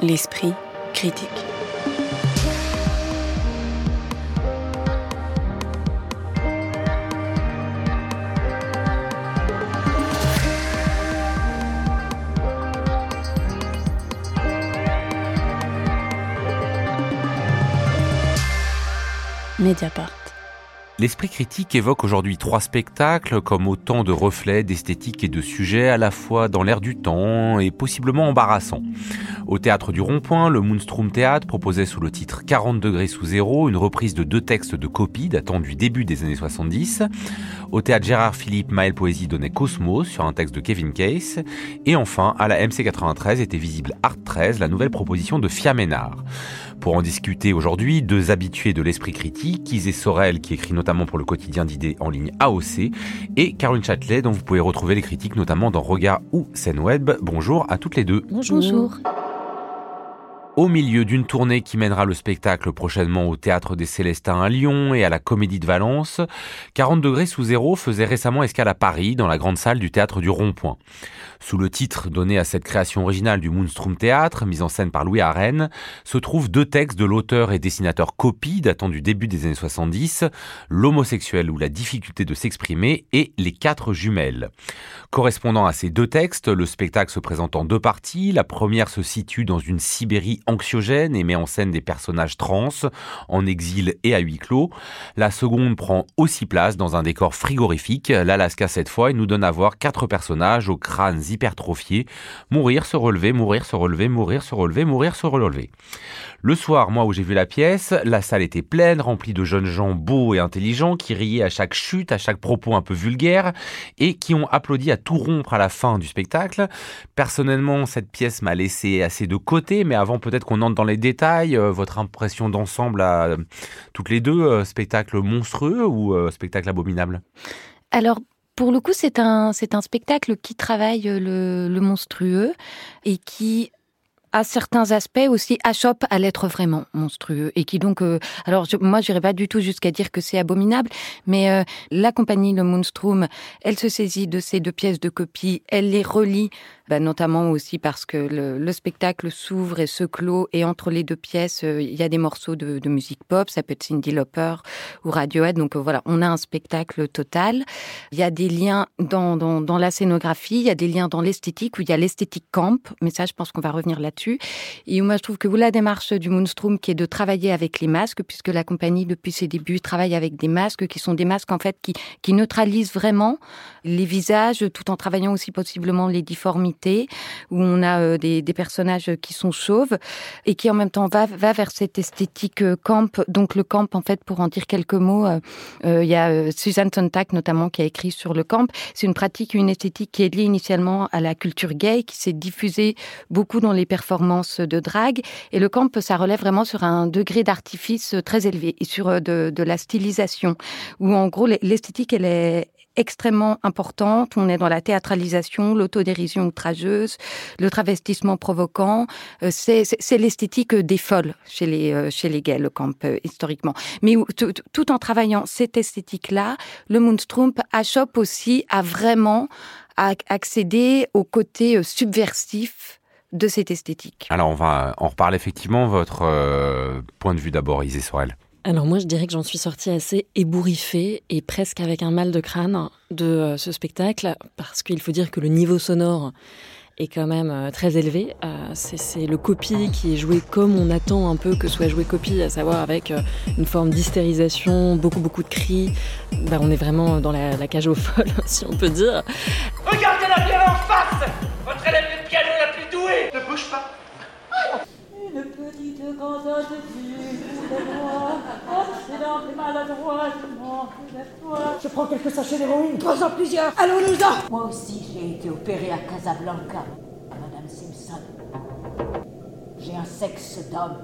l'esprit critique. Mediapart. L'esprit critique évoque aujourd'hui trois spectacles comme autant de reflets d'esthétique et de sujets à la fois dans l'air du temps et possiblement embarrassants. Au théâtre du Rond-Point, le Moonstrom Théâtre proposait sous le titre 40 degrés sous zéro une reprise de deux textes de copie datant du début des années 70. Au théâtre Gérard Philippe, Maël Poésie donnait Cosmos sur un texte de Kevin Case. Et enfin, à la MC93 était visible Art 13, la nouvelle proposition de Fia Ménard. Pour en discuter aujourd'hui, deux habitués de l'esprit critique, Isée Sorel qui écrit notamment pour le quotidien d'idées en ligne AOC et Caroline Châtelet dont vous pouvez retrouver les critiques notamment dans Regard ou Scène Web. Bonjour à toutes les deux. Bonjour. Au milieu d'une tournée qui mènera le spectacle prochainement au Théâtre des Célestins à Lyon et à la Comédie de Valence, 40 degrés sous zéro faisait récemment escale à Paris dans la grande salle du Théâtre du Rond-Point. Sous le titre donné à cette création originale du Moonstrom Théâtre, mise en scène par Louis Arène, se trouvent deux textes de l'auteur et dessinateur Copy datant du début des années 70, L'homosexuel ou la difficulté de s'exprimer et Les quatre jumelles. Correspondant à ces deux textes, le spectacle se présente en deux parties. La première se situe dans une Sibérie anxiogène et met en scène des personnages trans, en exil et à huis clos. La seconde prend aussi place dans un décor frigorifique, l'Alaska cette fois, et nous donne à voir quatre personnages aux crânes hypertrophiés, mourir, se relever, mourir, se relever, mourir, se relever, mourir, se relever. Le soir, moi où j'ai vu la pièce, la salle était pleine, remplie de jeunes gens beaux et intelligents qui riaient à chaque chute, à chaque propos un peu vulgaire et qui ont applaudi à tout rompre à la fin du spectacle. Personnellement, cette pièce m'a laissé assez de côté, mais avant peut-être qu'on entre dans les détails, euh, votre impression d'ensemble à euh, toutes les deux, euh, spectacle monstrueux ou spectacle abominable? Alors, pour le coup, c'est un, c'est un spectacle qui travaille le, le monstrueux et qui à certains aspects aussi achoppe à l'être vraiment monstrueux et qui donc euh, alors je, moi j'irai pas du tout jusqu'à dire que c'est abominable mais euh, la compagnie le Moonstrom elle se saisit de ces deux pièces de copie elle les relie bah, notamment aussi parce que le, le spectacle s'ouvre et se clôt et entre les deux pièces euh, il y a des morceaux de, musique pop. Ça peut être Cindy Lauper ou Radiohead. Donc voilà on a un spectacle total. Il y a des liens dans, la scénographie. Il y a des liens dans l'esthétique où il y a l'esthétique camp. Mais ça je pense qu'on va revenir là-dessus. Et moi, je trouve que la démarche du Moonstrom, qui est de travailler avec les masques, puisque la compagnie, depuis ses débuts, travaille avec des masques qui sont des masques, en fait, qui neutralisent vraiment les visages, tout en travaillant aussi possiblement les difformités, où on a euh, des, personnages qui sont chauves, et qui, en même temps, va, vers cette esthétique euh, camp. Donc, le camp, en fait, pour en dire quelques mots, euh, il y a Suzanne Sontag, notamment, qui a écrit sur le camp. C'est une pratique, une esthétique qui est liée initialement à la culture gay, qui s'est diffusée beaucoup dans les performances performance de drague. Et le camp, ça relève vraiment sur un degré d'artifice très élevé et sur de, de la stylisation, où en gros l'esthétique, elle est extrêmement importante. On est dans la théâtralisation, l'autodérision outrageuse, le travestissement provoquant. Euh, c'est l'esthétique des folles chez les, euh, chez les gays, le camp, historiquement. Mais tout en travaillant cette esthétique-là, le Moonstrom achoppe aussi à vraiment accéder au côté subversif de cette esthétique. Alors on va en reparler effectivement, votre euh, point de vue d'abord, Isée Sorel. Alors moi je dirais que j'en suis sortie assez ébouriffée et presque avec un mal de crâne de euh, ce spectacle, parce qu'il faut dire que le niveau sonore est quand même euh, très élevé. Euh, c'est le copie qui est joué comme on attend un peu que soit joué copie, à savoir avec une forme d'hystérisation, beaucoup beaucoup de cris. Bah, on est vraiment dans la, la cage aux folles, si on peut dire. Regardez-la bien en face Votre élève de piano la plus douée Ne bouge pas Une petite Je prends quelques sachets d'héroïne. Trois en plusieurs. Allons-nous-en Moi aussi, j'ai été opéré à Casablanca, Madame Simpson. J'ai un sexe d'homme.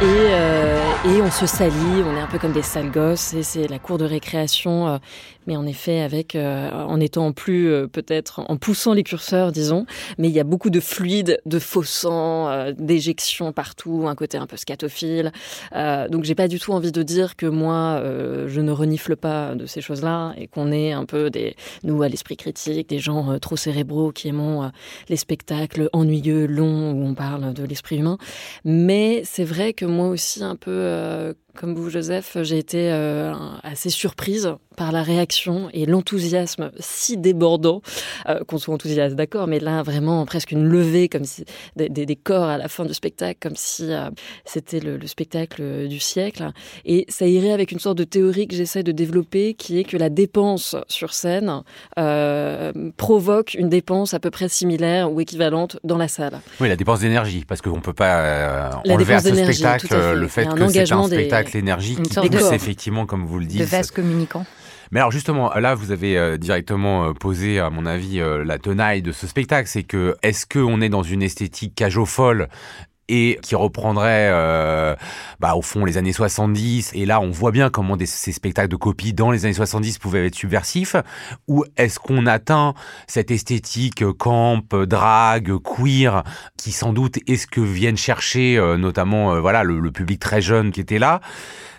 Et, euh, Et on se salit, on est un peu comme des sales gosses, et c'est la cour de récréation, euh, mais en effet avec, euh, en étant plus euh, peut-être, en poussant les curseurs, disons, mais il y a beaucoup de fluide, de faux sang, d'éjection partout, un côté un peu scatophile. donc j'ai pas du tout envie de dire que moi, je ne renifle pas de ces choses-là, et qu'on est un peu des, nous à l'esprit critique, des gens trop cérébraux qui aimons les spectacles ennuyeux, longs, où on parle de l'esprit humain. Mais c'est vrai que moi aussi un peu euh, comme vous, Joseph, j'ai été euh, assez surprise par la réaction et l'enthousiasme si débordant, euh, qu'on soit enthousiaste, d'accord, mais là vraiment presque une levée, comme si des, des, corps à la fin du spectacle, comme si euh, c'était le, le, spectacle du siècle. Et ça irait avec une sorte de théorie que j'essaie de développer, qui est que la dépense sur scène provoque une dépense à peu près similaire ou équivalente dans la salle. Oui, la dépense d'énergie, parce qu'on ne peut pas enlever à ce spectacle le fait que c'est un spectacle l'énergie qui pousse effectivement, comme vous le dites. De vase communicant. Mais alors justement, là, vous avez euh, directement euh, posé, à mon avis, euh, la tenaille de ce spectacle. C'est que est-ce qu'on est dans une esthétique cage folle et qui reprendrait euh, bah, au fond les années 70 et là on voit bien comment ces spectacles de copie dans les années 70 pouvaient être subversifs. Ou est-ce qu'on atteint cette esthétique camp, drague, queer qui sans doute est ce que viennent chercher euh, notamment euh, voilà le, public très jeune qui était là.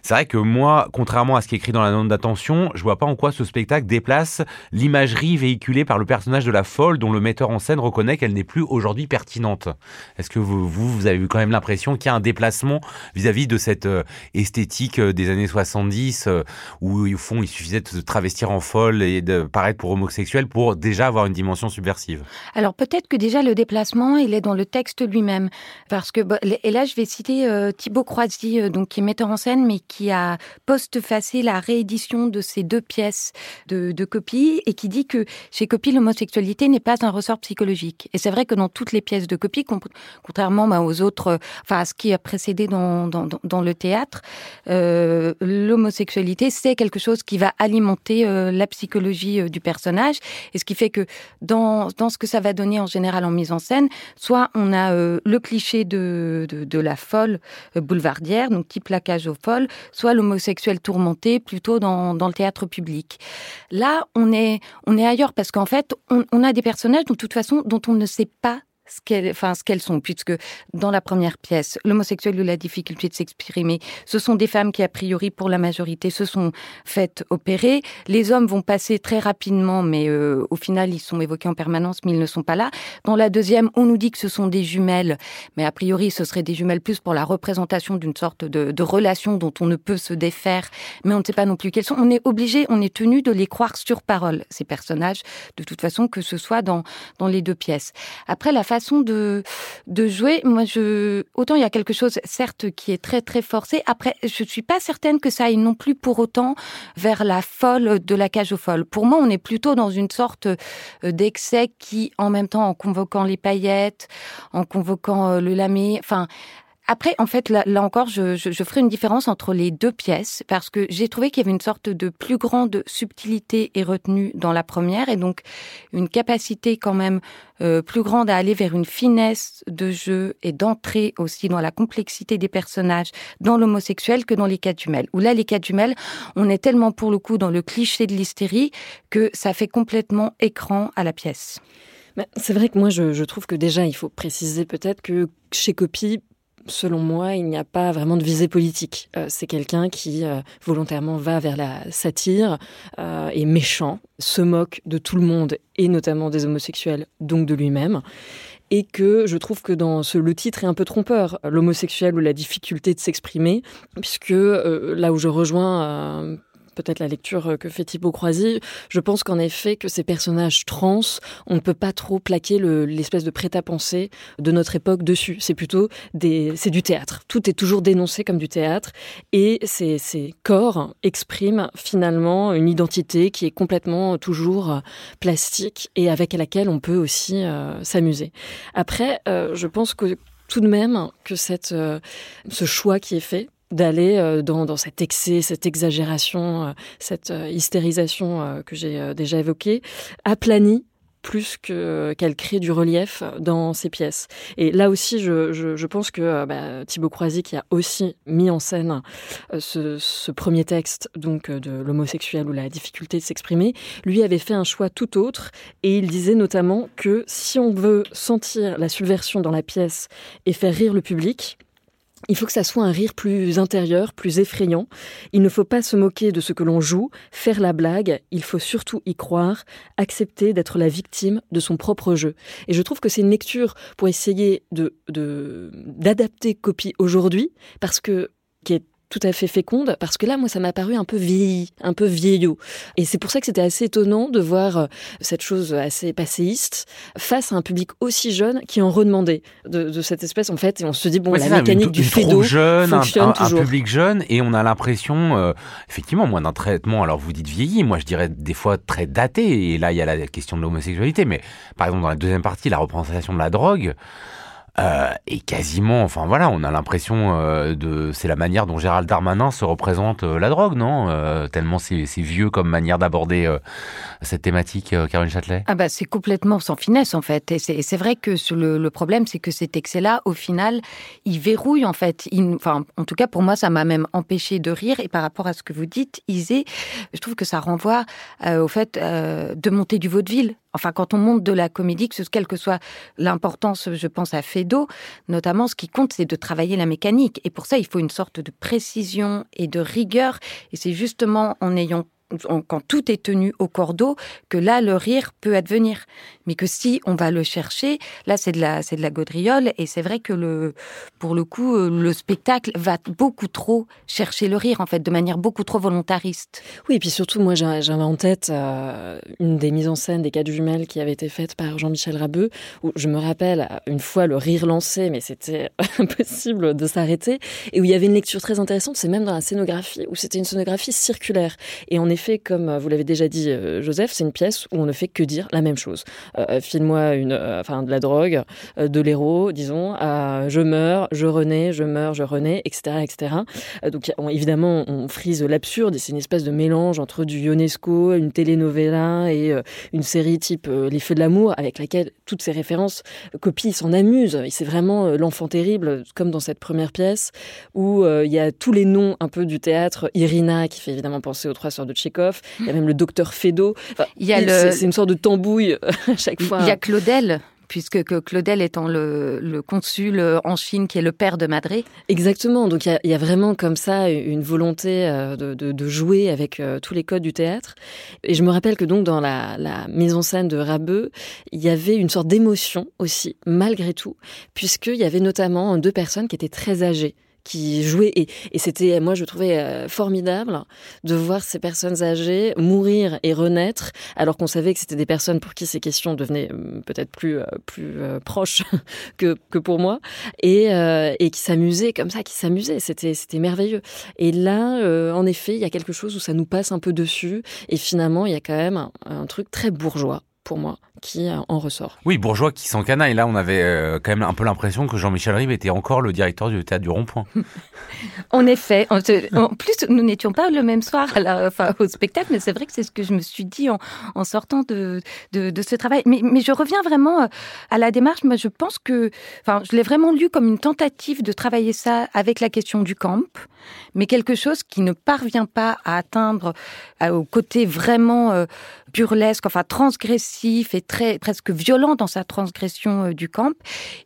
C'est vrai que moi, contrairement à ce qui est écrit dans la note d'attention, je vois pas en quoi ce spectacle déplace l'imagerie véhiculée par le personnage de la folle dont le metteur en scène reconnaît qu'elle n'est plus aujourd'hui pertinente. Est-ce que vous, vous, avez eu quand même l'impression qu'il y a un déplacement vis-à-vis de cette euh, esthétique euh, des années 70 euh, où au fond il suffisait de se travestir en folle et de paraître pour homosexuel pour déjà avoir une dimension subversive Alors peut-être que déjà le déplacement il est dans le texte lui-même parce que et là je vais citer Thibaut Croisy donc qui est metteur en scène mais qui a postfacé la réédition de ces deux pièces de, de copie et qui dit que chez Copie, l'homosexualité n'est pas un ressort psychologique. Et c'est vrai que dans toutes les pièces de Copie, contrairement bah, aux autres, enfin à ce qui a précédé dans, le théâtre, euh, l'homosexualité, c'est quelque chose qui va alimenter euh, la psychologie euh, du personnage. Et ce qui fait que dans, ce que ça va donner en général en mise en scène, soit on a le cliché de, la folle boulevardière, donc type plaquage aux folles, soit l'homosexuel tourmenté plutôt dans, le théâtre public. Là, on est, ailleurs parce qu'en fait, on a des personnages de toute façon dont on ne sait pas ce qu'elles enfin, qu'elles sont, puisque dans la première pièce, l'homosexuel ou la difficulté de s'exprimer, ce sont des femmes qui, a priori, pour la majorité, se sont faites opérer. Les hommes vont passer très rapidement, mais euh, au final, ils sont évoqués en permanence, mais ils ne sont pas là. Dans la deuxième, on nous dit que ce sont des jumelles, mais a priori, ce seraient des jumelles plus pour la représentation d'une sorte de, de relation dont on ne peut se défaire, mais on ne sait pas non plus quelles sont. On est obligé, on est tenu de les croire sur parole, ces personnages, de toute façon, que ce soit dans, dans les deux pièces. Après, la de jouer, moi, je, autant il y a quelque chose, certes, qui est très, très forcé. Après, je suis pas certaine que ça aille non plus pour autant vers la folle de la cage aux folles. Pour moi, on est plutôt dans une sorte euh, d'excès qui, en même temps, en convoquant les paillettes, en convoquant euh, le lamé, enfin, après, en fait, là, encore, je, je, je, ferai une différence entre les deux pièces parce que j'ai trouvé qu'il y avait une sorte de plus grande subtilité et retenue dans la première et donc une capacité quand même euh, plus grande à aller vers une finesse de jeu et d'entrer aussi dans la complexité des personnages dans l'homosexuel que dans les cas jumelles. Où là, les cas jumelles, on est tellement pour le coup dans le cliché de l'hystérie que ça fait complètement écran à la pièce. C'est vrai que moi, je, je, trouve que déjà, il faut préciser peut-être que chez Copie, selon moi, il n'y a pas vraiment de visée politique. Euh, c'est quelqu'un qui euh, volontairement va vers la satire, euh, est méchant, se moque de tout le monde et notamment des homosexuels, donc de lui-même. Et que je trouve que dans ce, le titre est un peu trompeur, l'homosexuel ou la difficulté de s'exprimer, puisque euh, là où je rejoins peut-être la lecture que fait Thibaut Croisy, je pense qu'en effet que ces personnages trans, on ne peut pas trop plaquer l'espèce le, de prêt-à-penser de notre époque dessus. C'est plutôt des, c'est du théâtre. Tout est toujours dénoncé comme du théâtre et ces, corps expriment finalement une identité qui est complètement toujours plastique et avec laquelle on peut aussi euh, s'amuser. Après, euh, je pense que tout de même que cette, euh, ce choix qui est fait d'aller euh, dans, cet excès, cette exagération, euh, cette euh, hystérisation que j'ai déjà évoquée, aplanit plus que qu'elle crée du relief dans ses pièces. Et là aussi, je pense que bah, Thibaut Croisy, qui a aussi mis en scène ce, ce premier texte, donc de l'homosexuel ou la difficulté de s'exprimer, lui avait fait un choix tout autre, et il disait notamment que si on veut sentir la subversion dans la pièce et faire rire le public, il faut que ça soit un rire plus intérieur, plus effrayant. Il ne faut pas se moquer de ce que l'on joue, faire la blague, il faut surtout y croire, accepter d'être la victime de son propre jeu. Et je trouve que c'est une lecture pour essayer de d'adapter Copie aujourd'hui, parce que qui est tout à fait féconde, parce que là, moi, ça m'a paru un peu vieilli, un peu vieillot. Et c'est pour ça que c'était assez étonnant de voir euh, cette chose assez passéiste face à un public aussi jeune qui en redemandait de, de cette espèce, en fait. Et on se dit, bon, la mécanique du fédo jeune, fonctionne un, toujours. un public jeune, et on a l'impression, euh, effectivement, moi, d'un traitement, alors vous dites vieilli, moi, je dirais des fois très daté, et là, il y a la question de l'homosexualité, mais par exemple, dans la deuxième partie, la représentation de la drogue, euh, et quasiment, enfin voilà, on a l'impression euh, de, c'est la manière dont Gérald Darmanin se représente euh, la drogue, non? Euh, Tellement c'est vieux comme manière d'aborder cette thématique, Caroline Châtelet? Ah bah c'est complètement sans finesse en fait. Et c'est vrai que le, problème, c'est que cet excès-là, au final, il verrouille en fait. Enfin, en tout cas pour moi, ça m'a même empêché de rire. Et par rapport à ce que vous dites, Isée, je trouve que ça renvoie au fait de monter du vaudeville. Enfin, quand on monte de la comédie, quelle que soit l'importance, je pense à Fedo, notamment, ce qui compte, c'est de travailler la mécanique. Et pour ça, il faut une sorte de précision et de rigueur. Et c'est justement en ayant quand tout est tenu au cordeau, que là, le rire peut advenir. Mais que si on va le chercher, là, c'est de la, c'est de la gaudriole. Et c'est vrai que le, pour le coup, le spectacle va beaucoup trop chercher le rire, en fait, de manière beaucoup trop volontariste. Oui, et puis surtout, moi, j'avais en tête euh, une des mises en scène des quatre jumelles qui avait été faite par Jean-Michel Rabeux, où je me rappelle une fois le rire lancé, mais c'était impossible de s'arrêter, et où il y avait une lecture très intéressante, c'est même dans la scénographie, où c'était une scénographie circulaire. Et en effet, comme vous l'avez déjà dit, Joseph, c'est une pièce où on ne fait que dire la même chose. Euh, File-moi euh, enfin, de la drogue, euh, de l'héros, disons. Euh, je meurs, je renais, je meurs, je renais, etc., etc. donc on, évidemment, on frise l'absurde et c'est une espèce de mélange entre du Ionesco, une telenovela et une série type Les Feux de l'amour, avec laquelle toutes ces références copient, s'en amusent. C'est vraiment l'enfant terrible, comme dans cette première pièce où il y a tous les noms un peu du théâtre. Irina, qui fait évidemment penser aux Trois Sœurs de Il y a même le docteur Fedo. Enfin, il y a le... C'est une sorte de tambouille à chaque fois. Il y a Claudel puisque que Claudel étant le, le, consul en Chine qui est le père de Madré. Exactement, donc il y a, y a, vraiment comme ça une volonté de, de, de jouer avec tous les codes du théâtre. Et je me rappelle que donc dans la, la mise en scène de Rabeux, il y avait une sorte d'émotion aussi, malgré tout, puisqu'il y avait notamment deux personnes qui étaient très âgées qui jouaient. Et, et c'était moi je trouvais euh, formidable de voir ces personnes âgées mourir et renaître alors qu'on savait que c'était des personnes pour qui ces questions devenaient euh, peut-être plus euh, plus euh, proches que, que pour moi. Et, et qui s'amusaient comme ça qui s'amusaient. C'était c'était merveilleux. Et là en effet il y a quelque chose où ça nous passe un peu dessus. Et finalement il y a quand même un truc très bourgeois pour moi qui en ressort. Oui, bourgeois qui s'encanaille. Là, on avait euh, quand même un peu l'impression que Jean-Michel Rive était encore le directeur du théâtre du Rond-Point. en effet. En, en, plus, nous n'étions pas le même soir à la, enfin, au spectacle, mais c'est vrai que c'est ce que je me suis dit en, en sortant de, de, de, ce travail. Mais, mais je reviens vraiment à la démarche. Moi, je pense que, enfin, je l'ai vraiment lu comme une tentative de travailler ça avec la question du camp, mais quelque chose qui ne parvient pas à atteindre euh, au côté vraiment euh, burlesque, enfin transgressif et très presque violent dans sa transgression euh, du camp,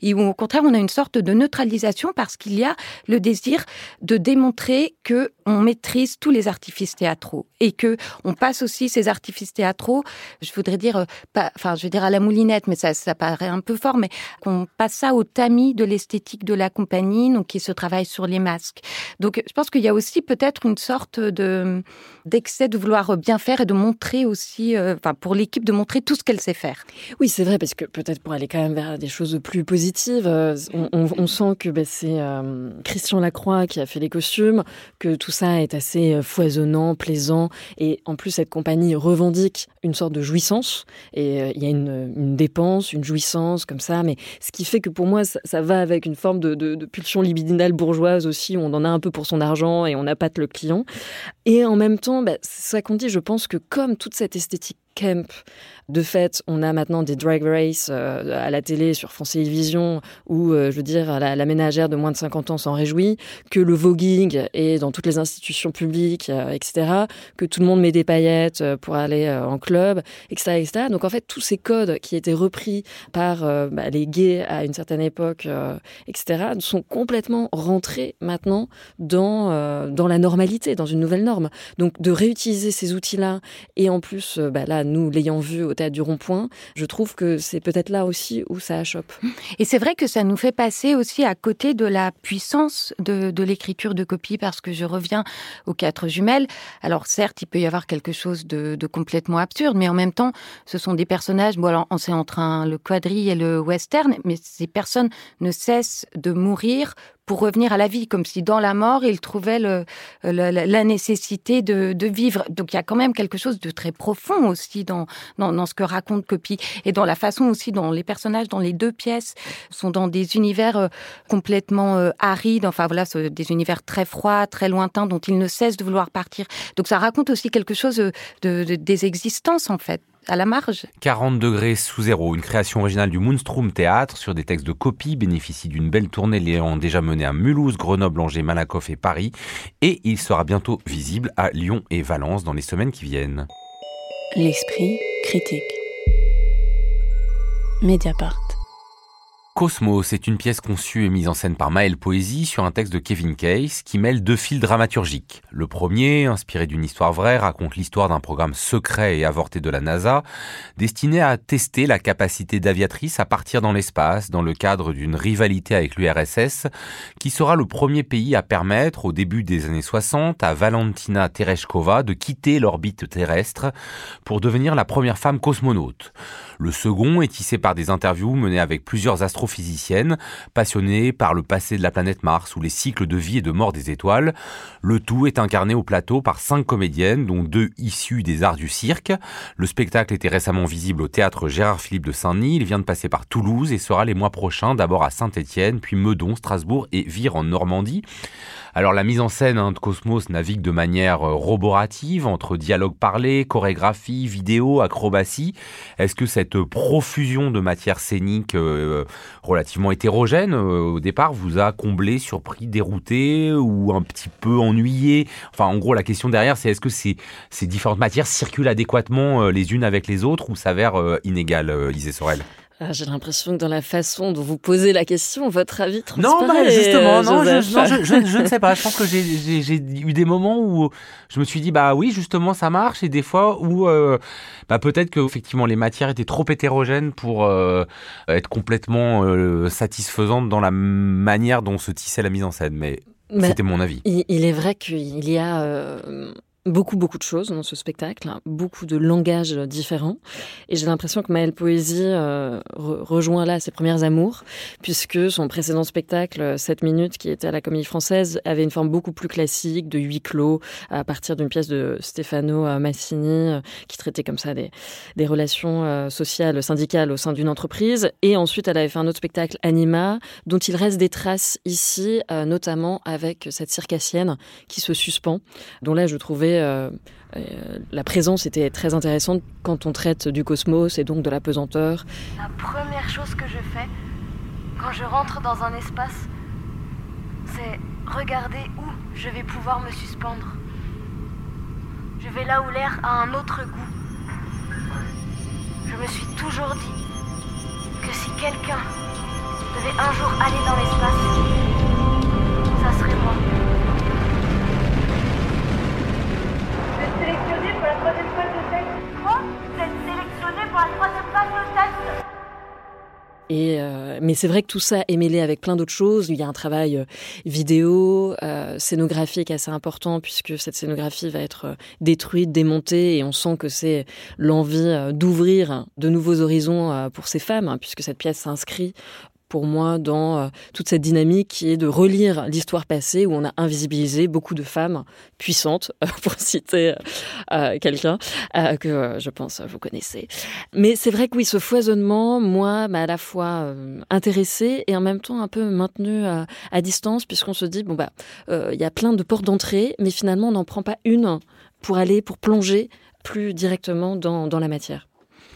et au contraire on a une sorte de neutralisation parce qu'il y a le désir de démontrer que on maîtrise tous les artifices théâtraux et que on passe aussi ces artifices théâtraux, je voudrais dire, euh, pas, enfin je veux dire à la moulinette, mais ça, paraît un peu fort, mais qu'on passe ça au tamis de l'esthétique de la compagnie, donc qui se travaille sur les masques. Donc je pense qu'il y a aussi peut-être une sorte de d'excès de vouloir bien faire et de montrer aussi, euh, enfin pour l'équipe de montrer tout ce qu'elle sait faire. Oui, c'est vrai, parce que peut-être pour aller quand même vers des choses plus positives, euh, on, sent que bah, c'est Christian Lacroix qui a fait les costumes, que tout ça est assez foisonnant, plaisant, et en plus cette compagnie revendique une sorte de jouissance, et euh, il y a une, une, dépense, une jouissance comme ça, mais ce qui fait que pour moi, ça, va avec une forme de, pulsion libidinale bourgeoise aussi, on en a un peu pour son argent et on appâte le client. Et en même temps, bah, c'est ça qu'on dit, je pense que comme toute cette esthétique camp de fait, on a maintenant des drag races euh, à la télé sur France Télévisions où, euh, je veux dire, la, ménagère de moins de 50 ans s'en réjouit, que le voguing est dans toutes les institutions publiques, euh, etc., que tout le monde met des paillettes pour aller en club, etc., etc. Donc en fait, tous ces codes qui étaient repris par bah, les gays à une certaine époque, etc., sont complètement rentrés maintenant dans, dans la normalité, dans une nouvelle norme. Donc de réutiliser ces outils-là, et en plus, bah, là, nous l'ayant vu au du rond-point, je trouve que c'est peut-être là aussi où ça achoppe. Et c'est vrai que ça nous fait passer aussi à côté de la puissance de, l'écriture de copie, parce que je reviens aux quatre jumelles. Alors certes, il peut y avoir quelque chose de, complètement absurde, mais en même temps, ce sont des personnages, bon alors c'est entre un, le quadrille et le western, mais ces personnes ne cessent de mourir pour revenir à la vie, comme si dans la mort, il trouvait le, la, nécessité de, de, vivre. Donc il y a quand même quelque chose de très profond aussi dans, dans, dans, ce que raconte Copy, et dans la façon aussi dont les personnages dans les deux pièces sont dans des univers euh, complètement euh, arides, enfin voilà, des univers très froids, très lointains, dont ils ne cessent de vouloir partir. Donc ça raconte aussi quelque chose de, de des existences en fait à la marge. 40 degrés sous zéro, une création originale du Moonstrom Théâtre sur des textes de copie, bénéficie d'une belle tournée l'ayant déjà menée à Mulhouse, Grenoble, Angers, Malakoff et Paris. Et il sera bientôt visible à Lyon et Valence dans les semaines qui viennent. L'esprit critique. Mediapart. Cosmos est une pièce conçue et mise en scène par Maël Poésie sur un texte de Kevin Case qui mêle deux fils dramaturgiques. Le premier, inspiré d'une histoire vraie, raconte l'histoire d'un programme secret et avorté de la NASA, destiné à tester la capacité d'aviatrice à partir dans l'espace dans le cadre d'une rivalité avec l'URSS, qui sera le premier pays à permettre, au début des années 60, à Valentina Tereshkova de quitter l'orbite terrestre pour devenir la première femme cosmonaute. Le second est tissé par des interviews menées avec plusieurs astrophysiciennes, passionnées par le passé de la planète Mars ou les cycles de vie et de mort des étoiles. Le tout est incarné au plateau par cinq comédiennes, dont deux issues des arts du cirque. Le spectacle était récemment visible au théâtre Gérard-Philippe de Saint-Denis. Il vient de passer par Toulouse et sera les mois prochains d'abord à Saint-Étienne, puis Meudon, Strasbourg et Vire en Normandie. Alors la mise en scène hein, de Cosmos navigue de manière euh, roborative entre dialogue parlé, chorégraphie, vidéo, acrobatie. Est-ce que cette profusion de matière scénique euh, relativement hétérogène euh, au départ vous a comblé, surpris, dérouté ou un petit peu ennuyé? Enfin en gros la question derrière c'est est-ce que ces, différentes matières circulent adéquatement les unes avec les autres ou s'avèrent inégales, Isée Sorel? Ah, j'ai l'impression que dans la façon dont vous posez la question, votre avis transparaît. Non, bah, justement, non, je, je, ne sais pas. Je pense que j'ai eu des moments où je me suis dit, bah oui, justement, ça marche, et des fois où euh, bah, peut-être que effectivement les matières étaient trop hétérogènes pour euh, être complètement euh, satisfaisantes dans la manière dont se tissait la mise en scène. Mais c'était mon avis. Il, il est vrai qu'il y a beaucoup, beaucoup de choses dans ce spectacle, hein. beaucoup de langages différents. Et j'ai l'impression que Maëlle Poésie euh, rejoint là ses premières amours, puisque son précédent spectacle, 7 minutes, qui était à la Comédie Française, avait une forme beaucoup plus classique, de huis clos, à partir d'une pièce de Stefano euh, Massini, euh, qui traitait comme ça des relations sociales, syndicales au sein d'une entreprise. Et ensuite, elle avait fait un autre spectacle, Anima, dont il reste des traces ici, notamment avec cette circassienne qui se suspend, dont là, je trouvais euh, euh, la présence était très intéressante quand on traite du cosmos et donc de la pesanteur. La première chose que je fais quand je rentre dans un espace, c'est regarder où je vais pouvoir me suspendre. Je vais là où l'air a un autre goût. Je me suis toujours dit que si quelqu'un devait un jour aller dans l'espace, ça serait moi. Et euh, mais c'est vrai que tout ça est mêlé avec plein d'autres choses. Il y a un travail euh, vidéo, euh, scénographique assez important puisque cette scénographie va être détruite, démontée, et on sent que c'est l'envie d'ouvrir de nouveaux horizons pour ces femmes, hein, puisque cette pièce s'inscrit pour moi dans euh, toute cette dynamique qui est de relire l'histoire passée où on a invisibilisé beaucoup de femmes puissantes, pour citer euh, quelqu'un euh, que je pense vous connaissez. Mais c'est vrai que oui, ce foisonnement, moi, m'a à la fois intéressé et en même temps un peu maintenu à distance puisqu'on se dit, bon, bah, il y a plein de portes d'entrée, mais finalement, on n'en prend pas une pour aller, pour plonger plus directement dans, dans la matière.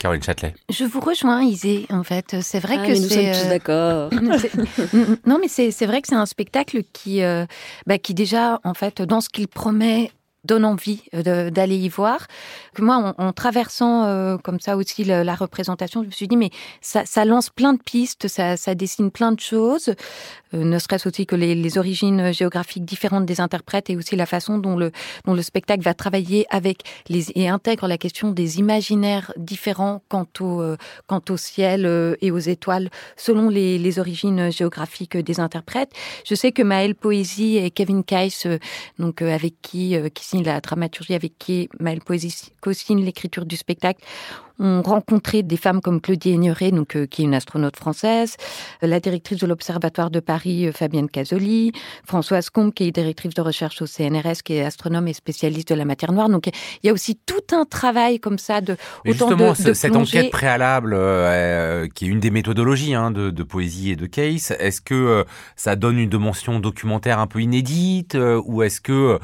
Caroline Châtelet. Je vous rejoins, Isée, en fait. C'est vrai ah, que c'est. Nous sommes tous d'accord. non, mais c'est vrai que c'est un spectacle qui, bah, qui déjà, en fait, dans ce qu'il promet, donne envie euh, d'aller y voir. Moi, en, traversant euh, comme ça aussi la, représentation, je me suis dit, mais ça, ça lance plein de pistes, ça, ça dessine plein de choses, euh, ne serait-ce aussi que les, les, origines géographiques différentes des interprètes et aussi la façon dont le, dont le spectacle va travailler avec les, et intègre la question des imaginaires différents quant au, quant au ciel et aux étoiles selon les, les origines géographiques des interprètes. Je sais que Maëlle Poésie et Kevin Keiss, donc avec qui, qui la dramaturgie avec qui Maëlle Poésie co-signe l'écriture du spectacle, ont rencontré des femmes comme Claudie Aigneret, donc, euh, qui est une astronaute française, euh, la directrice de l'Observatoire de Paris, euh, Fabienne Casoli, Françoise Combe, qui est directrice de recherche au CNRS, qui est astronome et spécialiste de la matière noire. Donc il y a aussi tout un travail comme ça de autant justement, de, cette enquête préalable, qui est une des méthodologies hein, de, de, poésie et de case, est-ce que ça donne une dimension documentaire un peu inédite ou est-ce que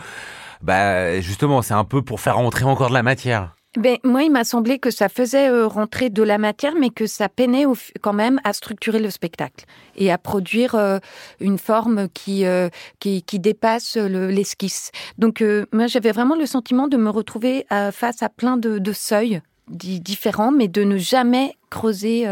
bah justement, c'est un peu pour faire rentrer encore de la matière. Ben, moi, il m'a semblé que ça faisait euh, rentrer de la matière, mais que ça peinait quand même à structurer le spectacle et à produire euh, une forme qui, euh, qui, dépasse l'esquisse. Donc, moi, j'avais vraiment le sentiment de me retrouver face à plein de, de seuils différents, mais de ne jamais creuser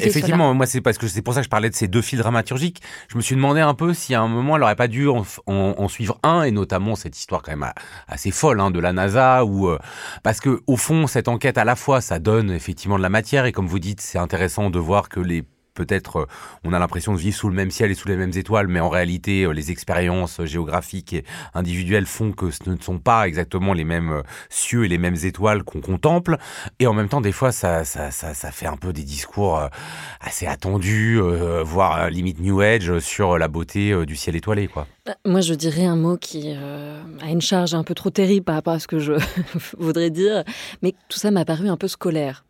Effectivement, moi c'est parce que c'est pour ça que je parlais de ces deux fils dramaturgiques. Je me suis demandé un peu si à un moment elle n'aurait pas dû en, suivre un et notamment cette histoire quand même assez folle hein, de la NASA ou euh, parce que au fond cette enquête à la fois ça donne effectivement de la matière et comme vous dites c'est intéressant de voir que les peut-être euh, on a l'impression de vivre sous le même ciel et sous les mêmes étoiles, mais en réalité, euh, les expériences géographiques et individuelles font que ce ne sont pas exactement les mêmes euh, cieux et les mêmes étoiles qu'on contemple. Et en même temps, des fois, ça, ça, ça, ça fait un peu des discours assez attendus, voire limite New Age sur la beauté du ciel étoilé, quoi. Moi, je dirais un mot qui a une charge un peu trop terrible par rapport à ce que je voudrais dire, mais tout ça m'a paru un peu scolaire.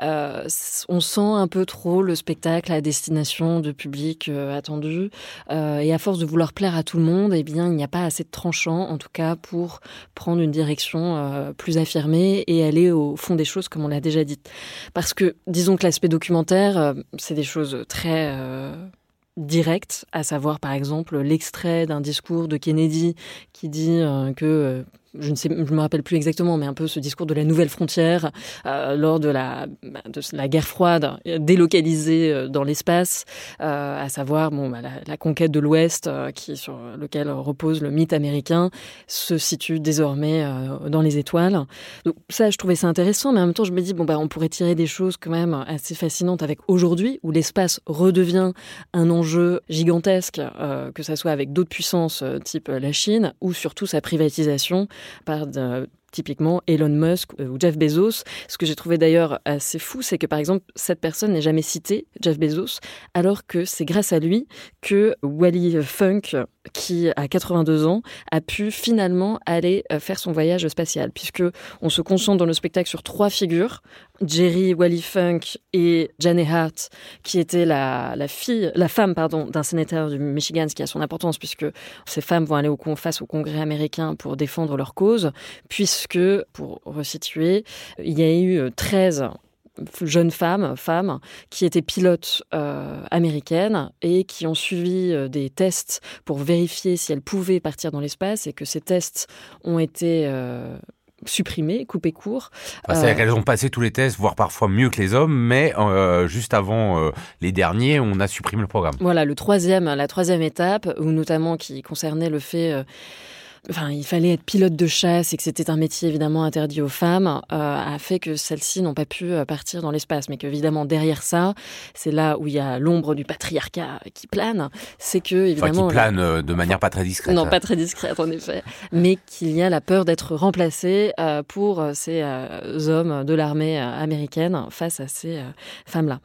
on sent un peu trop le spectacle la destination de public euh, attendu. Euh, et à force de vouloir plaire à tout le monde, eh bien, il n'y a pas assez de tranchant, en tout cas, pour prendre une direction euh, plus affirmée et aller au fond des choses, comme on l'a déjà dit. Parce que, disons que l'aspect documentaire, c'est des choses très directes, à savoir par exemple l'extrait d'un discours de Kennedy qui dit que je ne sais, je me rappelle plus exactement, mais un peu ce discours de la nouvelle frontière euh, lors de la, de la guerre froide, délocalisée euh, dans l'espace, euh, à savoir bon, bah, la, conquête de l'Ouest, qui sur lequel repose le mythe américain, se situe désormais dans les étoiles. Donc ça, je trouvais ça intéressant, mais en même temps, je me dis bon bah on pourrait tirer des choses quand même assez fascinantes avec aujourd'hui, où l'espace redevient un enjeu gigantesque, que ça soit avec d'autres puissances type la Chine, ou surtout sa privatisation par typiquement Elon Musk ou Jeff Bezos. Ce que j'ai trouvé d'ailleurs assez fou, c'est que par exemple, cette personne n'est jamais citée, Jeff Bezos, alors que c'est grâce à lui que Wally Funk, qui a 82 ans, a pu finalement aller euh, faire son voyage spatial, puisque on se concentre dans le spectacle sur trois figures, Jerry Wally Funk et Janet Hart, qui était la, fille, la femme pardon, d'un sénateur du Michigan, ce qui a son importance puisque ces femmes vont aller au, face au Congrès américain pour défendre leur cause, puisque, pour resituer, il y a eu 13 jeunes femmes, femmes qui étaient pilotes euh, américaines et qui ont suivi euh, des tests pour vérifier si elles pouvaient partir dans l'espace et que ces tests ont été euh, supprimés, coupés court. C'est-à-dire qu'elles ont passé tous les tests, voire parfois mieux que les hommes, mais juste avant les derniers, on a supprimé le programme. Voilà, le troisième, la troisième étape, ou notamment qui concernait le fait enfin, il fallait être pilote de chasse et que c'était un métier évidemment interdit aux femmes, euh, a fait que celles-ci n'ont pas pu euh, partir dans l'espace. Mais qu'évidemment, derrière ça, c'est là où il y a l'ombre du patriarcat qui plane. C'est que, évidemment. Enfin, qui plane euh, de manière pas très discrète. Non, pas très discrète, en effet. Mais qu'il y a la peur d'être remplacé pour ces hommes de l'armée américaine face à ces femmes-là.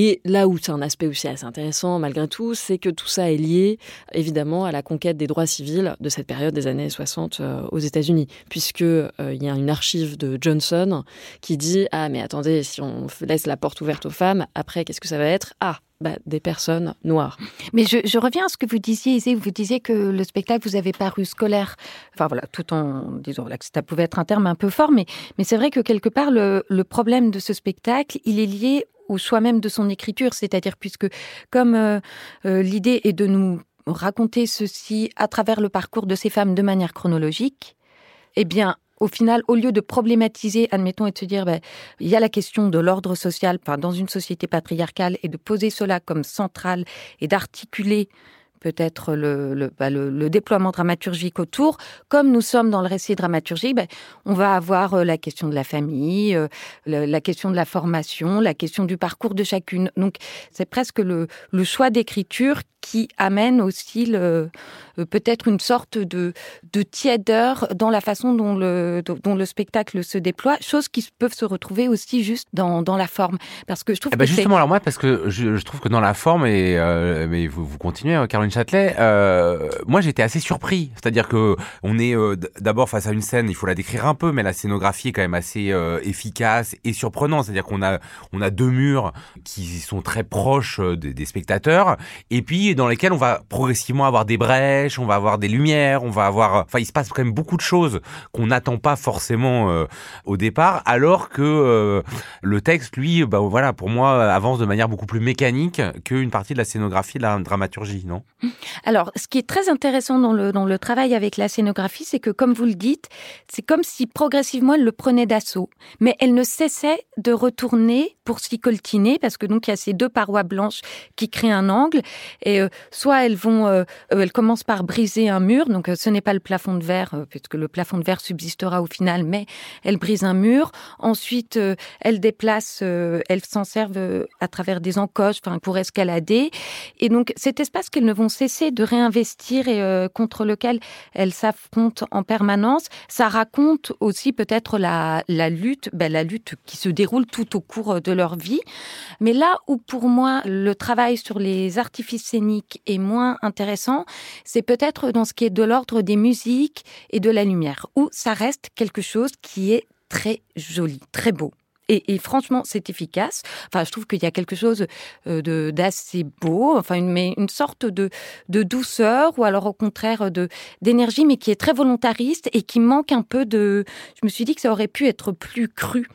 Et là où c'est un aspect aussi assez intéressant, malgré tout, c'est que tout ça est lié, évidemment, à la conquête des droits civils de cette période des années 60 euh, aux États-Unis, puisque euh, il y a une archive de Johnson qui dit ah mais attendez, si on laisse la porte ouverte aux femmes, après qu'est-ce que ça va être? Ah bah, des personnes noires. Mais je, reviens à ce que vous disiez, Isée, vous disiez que le spectacle vous avait paru scolaire. Enfin voilà, tout en disant que ça pouvait être un terme un peu fort, mais, mais c'est vrai que quelque part, le, problème de ce spectacle, il est lié au choix même de son écriture, c'est-à-dire puisque comme euh, euh, l'idée est de nous raconter ceci à travers le parcours de ces femmes de manière chronologique, eh bien, au final, au lieu de problématiser, admettons, et de se dire, ben, il y a la question de l'ordre social dans une société patriarcale et de poser cela comme central et d'articuler peut-être le, bah, le, le, déploiement dramaturgique autour. Comme nous sommes dans le récit dramaturgique, ben, on va avoir euh, la question de la famille, euh, la question de la formation, la question du parcours de chacune. Donc c'est presque le, le choix d'écriture qui amène aussi le, euh, peut-être une sorte de, de tièdeur dans la façon dont le, dont le spectacle se déploie, choses qui peuvent se retrouver aussi juste dans, dans la forme. Parce que je trouve eh ben justement, alors moi, parce que je, je, trouve que dans la forme, et euh, mais vous, vous continuez, hein, Caroline Châtelet, euh, moi j'étais assez surpris. C'est-à-dire que on est euh, d'abord face à une scène, il faut la décrire un peu, mais la scénographie est quand même assez efficace et surprenante. C'est-à-dire qu'on a, on a deux murs qui sont très proches des, des spectateurs, et puis dans lesquels on va progressivement avoir des brèches, on va avoir des lumières, on va avoir, enfin, il se passe quand même beaucoup de choses qu'on n'attend pas forcément euh, au départ, alors que euh, le texte, lui, bah, voilà, pour moi, avance de manière beaucoup plus mécanique qu'une partie de la scénographie, de la dramaturgie, non? Alors, ce qui est très intéressant dans le, dans le travail avec la scénographie, c'est que, comme vous le dites, c'est comme si progressivement elle le prenait d'assaut, mais elle ne cessait de retourner pour s'y coltiner, parce que donc il y a ces deux parois blanches qui créent un angle, et euh, soit elles vont, euh, euh, elles commencent par briser un mur, donc ce n'est pas le plafond de verre, puisque le plafond de verre subsistera au final, mais elles brisent un mur. Ensuite, elles déplacent, elles s'en servent à travers des encoches, enfin pour escalader, et donc cet espace qu'elles ne vont cesser de réinvestir et contre lequel elles s'affrontent en permanence, ça raconte aussi peut-être la, la lutte, ben, la lutte qui se déroule tout au cours de leur vie. Mais là où pour moi le travail sur les artifices scéniques est moins intéressant, c'est peut-être dans ce qui est de l'ordre des musiques et de la lumière, où ça reste quelque chose qui est très joli, très beau. Et, franchement, c'est efficace. Enfin, je trouve qu'il y a quelque chose euh, de d'assez beau, enfin, une, mais une sorte de, de douceur, ou alors au contraire de d'énergie, mais qui est très volontariste et qui manque un peu de. Je me suis dit que ça aurait pu être plus cru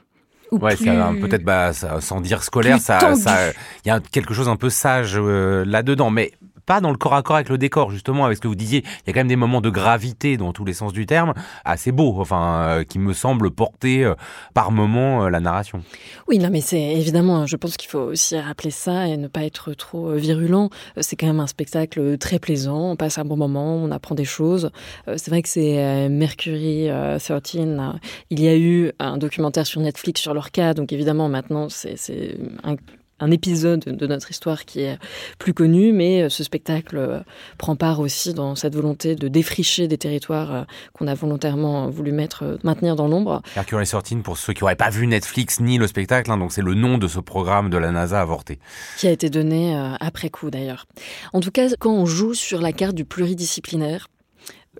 ouais, peut-être bah, sans dire scolaire, ça, ça, il y a quelque chose un peu sage euh, là-dedans, mais pas dans le corps à corps avec le décor, justement, avec ce que vous disiez. Il y a quand même des moments de gravité dans tous les sens du terme, assez beaux, enfin, euh, qui me semblent porter euh, par moment la narration. Oui, non, mais c'est évidemment, je pense qu'il faut aussi rappeler ça et ne pas être trop virulent. C'est quand même un spectacle très plaisant, on passe un bon moment, on apprend des choses. C'est vrai que c'est Mercury 13. Il y a eu un documentaire sur Netflix sur leur cas, donc évidemment maintenant c'est un, un épisode de notre histoire qui est plus connu, mais ce spectacle euh, prend part aussi dans cette volonté de défricher des territoires euh, qu'on a volontairement voulu mettre, euh, maintenir dans l'ombre. Mercury sorti pour ceux qui n'auraient pas vu Netflix ni le spectacle, hein, donc c'est le nom de ce programme de la NASA avorté. Qui a été donné après coup d'ailleurs. En tout cas, quand on joue sur la carte du pluridisciplinaire,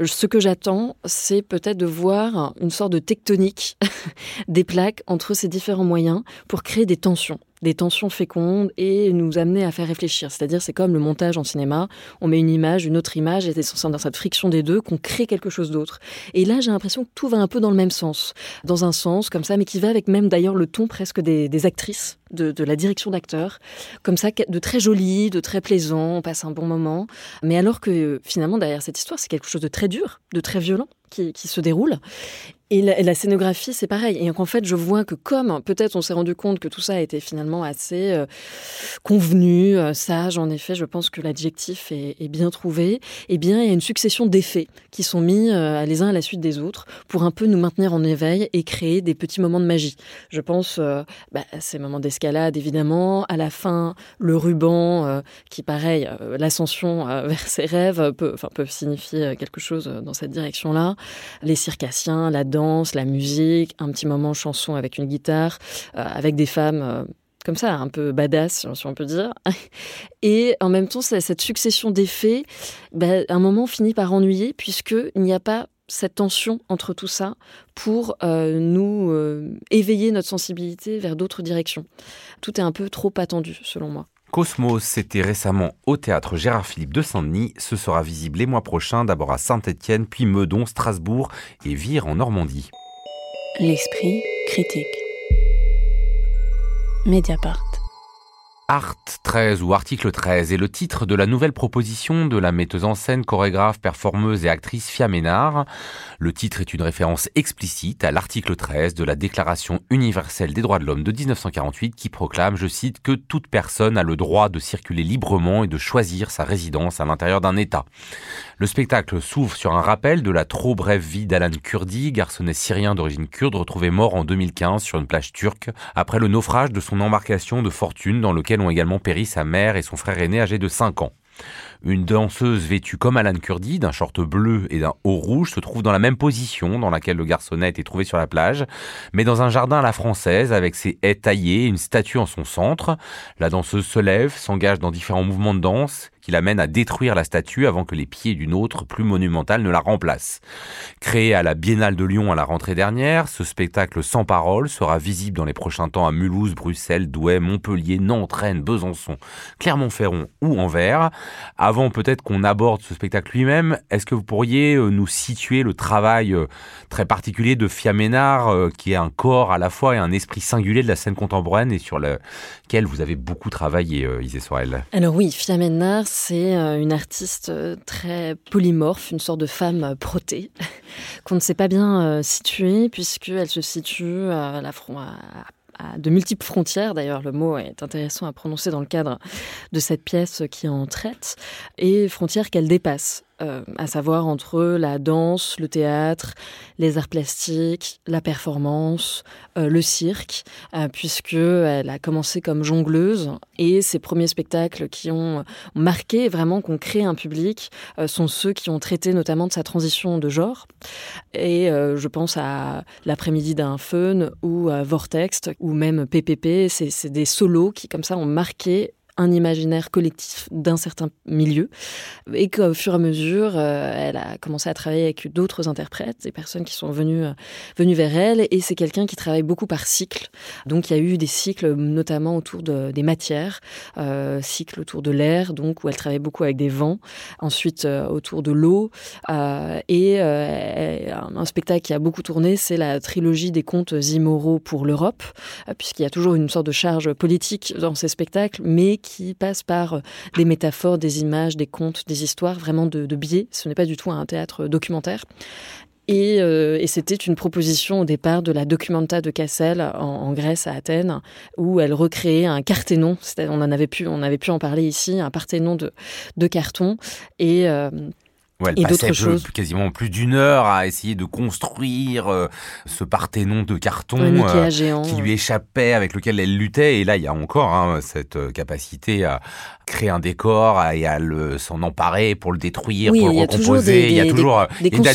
ce que j'attends, c'est peut-être de voir une sorte de tectonique des plaques entre ces différents moyens pour créer des tensions des tensions fécondes et nous amener à faire réfléchir. C'est-à-dire, c'est comme le montage en cinéma. On met une image, une autre image, et c'est dans cette friction des deux qu'on crée quelque chose d'autre. Et là, j'ai l'impression que tout va un peu dans le même sens. Dans un sens, comme ça, mais qui va avec même d'ailleurs le ton presque des, actrices, de, la direction d'acteurs. Comme ça, de très joli, de très plaisant, on passe un bon moment. Mais alors que finalement, derrière cette histoire, c'est quelque chose de très dur, de très violent qui, qui se déroule. Et la, scénographie, c'est pareil. Et en fait, je vois que comme peut-être on s'est rendu compte que tout ça a été finalement assez euh, convenu, euh, sage, en effet, je pense que l'adjectif est, bien trouvé. Eh bien, il y a une succession d'effets qui sont mis euh, les uns à la suite des autres pour un peu nous maintenir en éveil et créer des petits moments de magie. Je pense bah, à ces moments d'escalade, évidemment. À la fin, le ruban, qui, pareil, l'ascension vers ses rêves peut, peut signifier quelque chose dans cette direction-là. Les circassiens, la danse la musique, un petit moment chanson avec une guitare, euh, avec des femmes euh, comme ça, un peu badass, si on peut dire. Et en même temps, cette succession d'effets, bah, un moment finit par ennuyer, puisqu'il n'y a pas cette tension entre tout ça pour euh, nous éveiller notre sensibilité vers d'autres directions. Tout est un peu trop attendu, selon moi. Cosmos, c'était récemment au théâtre Gérard Philippe de Saint-Denis. Ce sera visible les mois prochains, d'abord à Saint-Étienne, puis Meudon, Strasbourg et Vire en Normandie. L'esprit critique. Mediapart. Art 13 ou Article 13 est le titre de la nouvelle proposition de la metteuse en scène, chorégraphe, performeuse et actrice Fia Ménard. Le titre est une référence explicite à l'article 13 de la Déclaration universelle des droits de l'homme de 1948 qui proclame, je cite, que toute personne a le droit de circuler librement et de choisir sa résidence à l'intérieur d'un État. Le spectacle s'ouvre sur un rappel de la trop brève vie d'Alan Kurdi, garçonnet syrien d'origine kurde retrouvé mort en 2015 sur une plage turque après le naufrage de son embarcation de fortune dans lequel également péri sa mère et son frère aîné âgé de 5 ans. Une danseuse vêtue comme Alan Kurdi, d'un short bleu et d'un haut rouge, se trouve dans la même position dans laquelle le garçonnet a été trouvé sur la plage, mais dans un jardin à la française avec ses haies taillées et une statue en son centre. La danseuse se lève, s'engage dans différents mouvements de danse qui l'amène à détruire la statue avant que les pieds d'une autre, plus monumentale, ne la remplacent. Créé à la Biennale de Lyon à la rentrée dernière, ce spectacle sans parole sera visible dans les prochains temps à Mulhouse, Bruxelles, Douai, Montpellier, Nantes, Rennes, Besançon, Clermont-Ferrand ou Anvers. Avant peut-être qu'on aborde ce spectacle lui-même, est-ce que vous pourriez euh, nous situer le travail euh, très particulier de Fiaménard, euh, qui est un corps à la fois et un esprit singulier de la scène contemporaine et sur lequel vous avez beaucoup travaillé, Isée Sorel? Alors oui, Fiaménard, c'est euh, une artiste euh, très polymorphe, une sorte de femme euh, protée, qu'on ne sait pas bien situer, puisqu'elle se situe à, de multiples frontières. D'ailleurs, le mot est intéressant à prononcer dans le cadre de cette pièce qui en traite, et frontières qu'elle dépasse. Euh, à savoir entre la danse, le théâtre, les arts plastiques, la performance, euh, le cirque, euh, puisque elle a commencé comme jongleuse et ses premiers spectacles qui ont marqué vraiment qu'on crée un public sont ceux qui ont traité notamment de sa transition de genre. Et je pense à l'après-midi d'un fun ou à Vortex ou même PPP, c'est des solos qui comme ça ont marqué un imaginaire collectif d'un certain milieu. Et qu'au fur et à mesure, euh, elle a commencé à travailler avec d'autres interprètes, des personnes qui sont venues, euh, venues vers elle. Et c'est quelqu'un qui travaille beaucoup par cycle. Donc il y a eu des cycles notamment autour de, des matières, euh, cycles autour de l'air, donc où elle travaille beaucoup avec des vents, ensuite euh, autour de l'eau. Et un spectacle qui a beaucoup tourné, c'est la trilogie des contes immoraux pour l'Europe, puisqu'il y a toujours une sorte de charge politique dans ces spectacles, mais qui passe par euh, des métaphores, des images, des contes, des histoires, vraiment de, biais. Ce n'est pas du tout un théâtre documentaire. Euh, et, c'était une proposition au départ de la Documenta de Cassel en, Grèce, à Athènes, où elle recréait un carténon. On en avait pu, on avait pu en parler ici, un parthénon de, carton. Et euh, elle et passait choses. quasiment plus d'une heure à essayer de construire euh, ce Parthénon de carton euh, qui lui échappait, avec lequel elle luttait. Et là, il y a encore hein, cette euh, capacité à créer un décor et à s'en emparer pour le détruire, pour le recomposer. il y a toujours des, une,